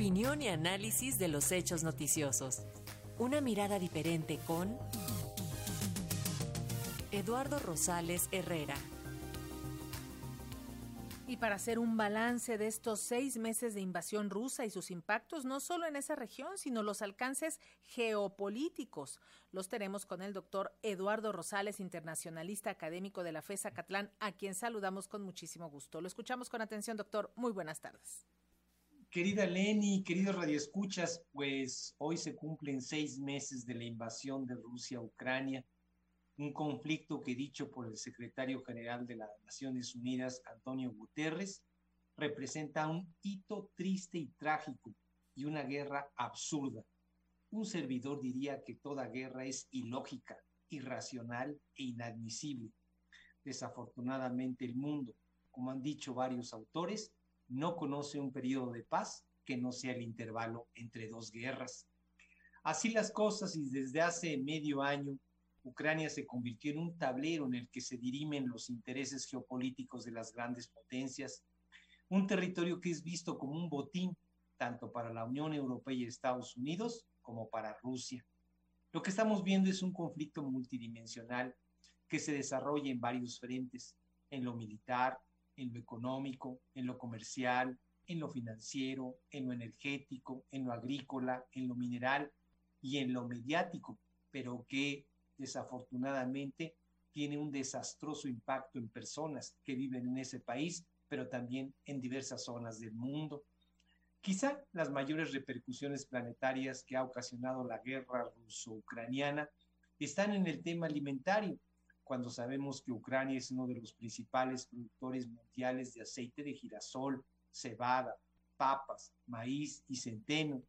Opinión y análisis de los hechos noticiosos. Una mirada diferente con Eduardo Rosales Herrera. Y para hacer un balance de estos seis meses de invasión rusa y sus impactos, no solo en esa región, sino los alcances geopolíticos, los tenemos con el doctor Eduardo Rosales, internacionalista académico de la FESA Catlán, a quien saludamos con muchísimo gusto. Lo escuchamos con atención, doctor. Muy buenas tardes. Querida Leni, queridos radioescuchas, pues hoy se cumplen seis meses de la invasión de Rusia a Ucrania un conflicto que dicho por el secretario general de las Naciones Unidas, Antonio Guterres, representa un hito triste y trágico y una guerra absurda. Un servidor diría que toda guerra es ilógica, irracional e inadmisible. Desafortunadamente el mundo, como han dicho varios autores, no conoce un periodo de paz que no sea el intervalo entre dos guerras. Así las cosas y desde hace medio año Ucrania se convirtió en un tablero en el que se dirimen los intereses geopolíticos de las grandes potencias, un territorio que es visto como un botín tanto para la Unión Europea y Estados Unidos como para Rusia. Lo que estamos viendo es un conflicto multidimensional que se desarrolla en varios frentes, en lo militar, en lo económico, en lo comercial, en lo financiero, en lo energético, en lo agrícola, en lo mineral y en lo mediático, pero que desafortunadamente tiene un desastroso impacto en personas que viven en ese país, pero también en diversas zonas del mundo. Quizá las mayores repercusiones planetarias que ha ocasionado la guerra ruso-ucraniana están en el tema alimentario, cuando sabemos que Ucrania es uno de los principales productores mundiales de aceite de girasol, cebada, papas, maíz y centeno,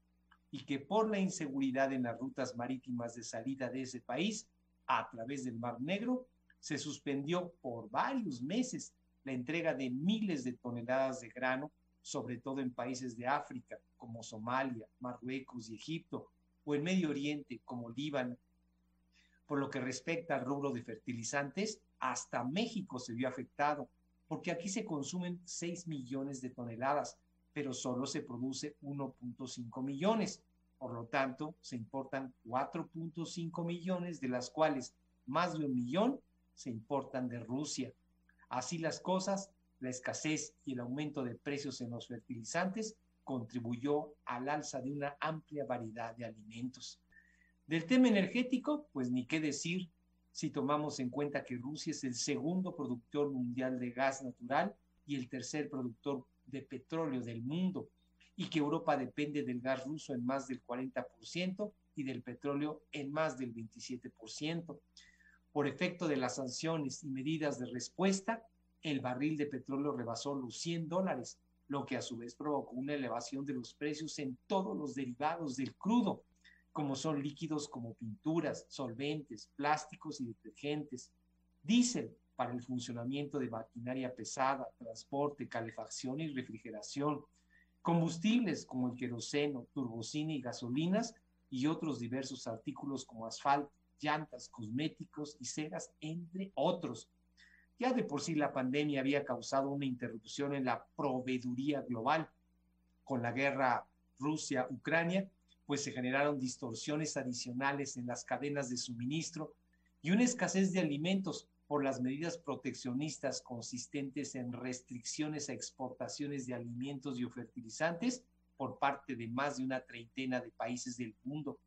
y que por la inseguridad en las rutas marítimas de salida de ese país a través del Mar Negro, se suspendió por varios meses la entrega de miles de toneladas de grano, sobre todo en países de África como Somalia, Marruecos y Egipto, o en Medio Oriente como Líbano. Por lo que respecta al rubro de fertilizantes, hasta México se vio afectado, porque aquí se consumen 6 millones de toneladas, pero solo se produce 1.5 millones. Por lo tanto, se importan 4.5 millones, de las cuales más de un millón se importan de Rusia. Así las cosas, la escasez y el aumento de precios en los fertilizantes contribuyó al alza de una amplia variedad de alimentos. Del tema energético, pues ni qué decir si tomamos en cuenta que Rusia es el segundo productor mundial de gas natural y el tercer productor de petróleo del mundo y que Europa depende del gas ruso en más del 40% y del petróleo en más del 27%. Por efecto de las sanciones y medidas de respuesta, el barril de petróleo rebasó los 100 dólares, lo que a su vez provocó una elevación de los precios en todos los derivados del crudo, como son líquidos como pinturas, solventes, plásticos y detergentes, diésel para el funcionamiento de maquinaria pesada, transporte, calefacción y refrigeración, combustibles como el queroseno, turbocina y gasolinas y otros diversos artículos como asfalto, llantas, cosméticos y ceras, entre otros. Ya de por sí la pandemia había causado una interrupción en la proveeduría global. Con la guerra Rusia-Ucrania, pues se generaron distorsiones adicionales en las cadenas de suministro y una escasez de alimentos por las medidas proteccionistas consistentes en restricciones a exportaciones de alimentos y fertilizantes por parte de más de una treintena de países del mundo.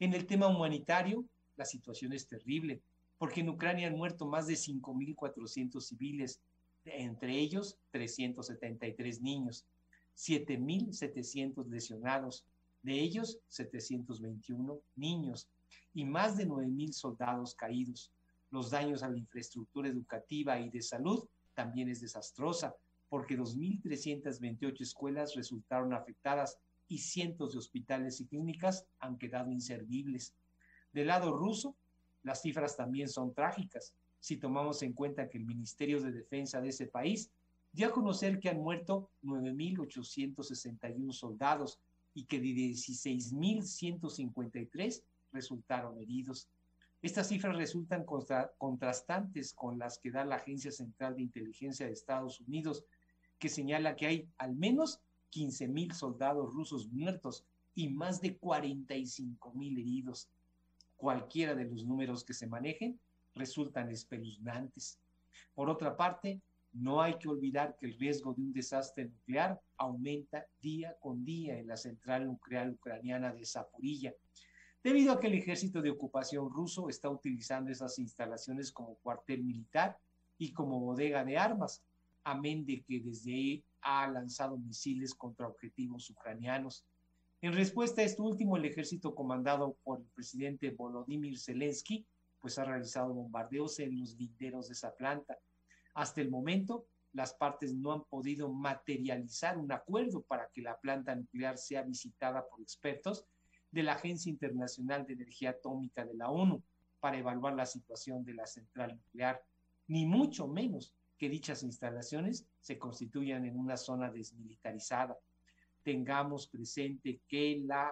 En el tema humanitario, la situación es terrible, porque en Ucrania han muerto más de 5.400 civiles, entre ellos 373 niños, 7.700 lesionados, de ellos 721 niños y más de 9.000 soldados caídos los daños a la infraestructura educativa y de salud también es desastrosa, porque 2.328 escuelas resultaron afectadas y cientos de hospitales y clínicas han quedado inservibles. Del lado ruso, las cifras también son trágicas, si tomamos en cuenta que el Ministerio de Defensa de ese país dio a conocer que han muerto 9.861 soldados y que de 16.153 resultaron heridos. Estas cifras resultan contrastantes con las que da la Agencia Central de Inteligencia de Estados Unidos, que señala que hay al menos 15 mil soldados rusos muertos y más de 45 mil heridos. Cualquiera de los números que se manejen resultan espeluznantes. Por otra parte, no hay que olvidar que el riesgo de un desastre nuclear aumenta día con día en la central nuclear ucraniana de Zaporilla, debido a que el ejército de ocupación ruso está utilizando esas instalaciones como cuartel militar y como bodega de armas, amén de que desde ahí ha lanzado misiles contra objetivos ucranianos. En respuesta a esto último, el ejército comandado por el presidente Volodymyr Zelensky, pues ha realizado bombardeos en los linderos de esa planta. Hasta el momento, las partes no han podido materializar un acuerdo para que la planta nuclear sea visitada por expertos de la Agencia Internacional de Energía Atómica de la ONU para evaluar la situación de la central nuclear, ni mucho menos que dichas instalaciones se constituyan en una zona desmilitarizada. Tengamos presente que la,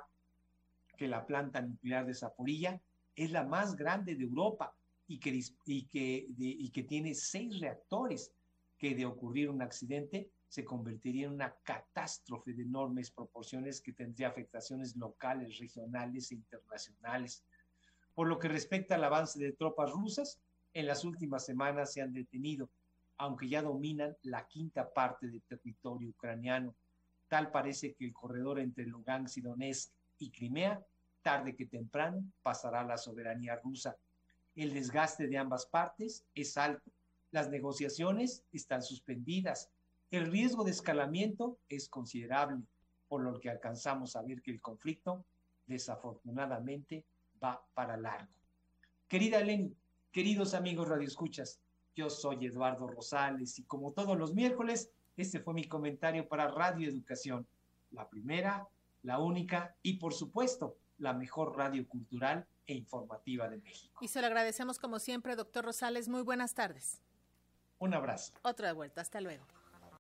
que la planta nuclear de Zaporilla es la más grande de Europa y que, y que, y que tiene seis reactores que de ocurrir un accidente se convertiría en una catástrofe de enormes proporciones que tendría afectaciones locales, regionales e internacionales. Por lo que respecta al avance de tropas rusas, en las últimas semanas se han detenido aunque ya dominan la quinta parte del territorio ucraniano. Tal parece que el corredor entre Lugansk y Donetsk y Crimea, tarde que temprano, pasará a la soberanía rusa. El desgaste de ambas partes es alto. Las negociaciones están suspendidas. El riesgo de escalamiento es considerable, por lo que alcanzamos a ver que el conflicto, desafortunadamente, va para largo. Querida Eleni, queridos amigos radioescuchas, yo soy Eduardo Rosales y como todos los miércoles, este fue mi comentario para Radio Educación, la primera, la única y por supuesto la mejor radio cultural e informativa de México. Y se lo agradecemos como siempre, doctor Rosales. Muy buenas tardes. Un abrazo. Otra de vuelta. Hasta luego.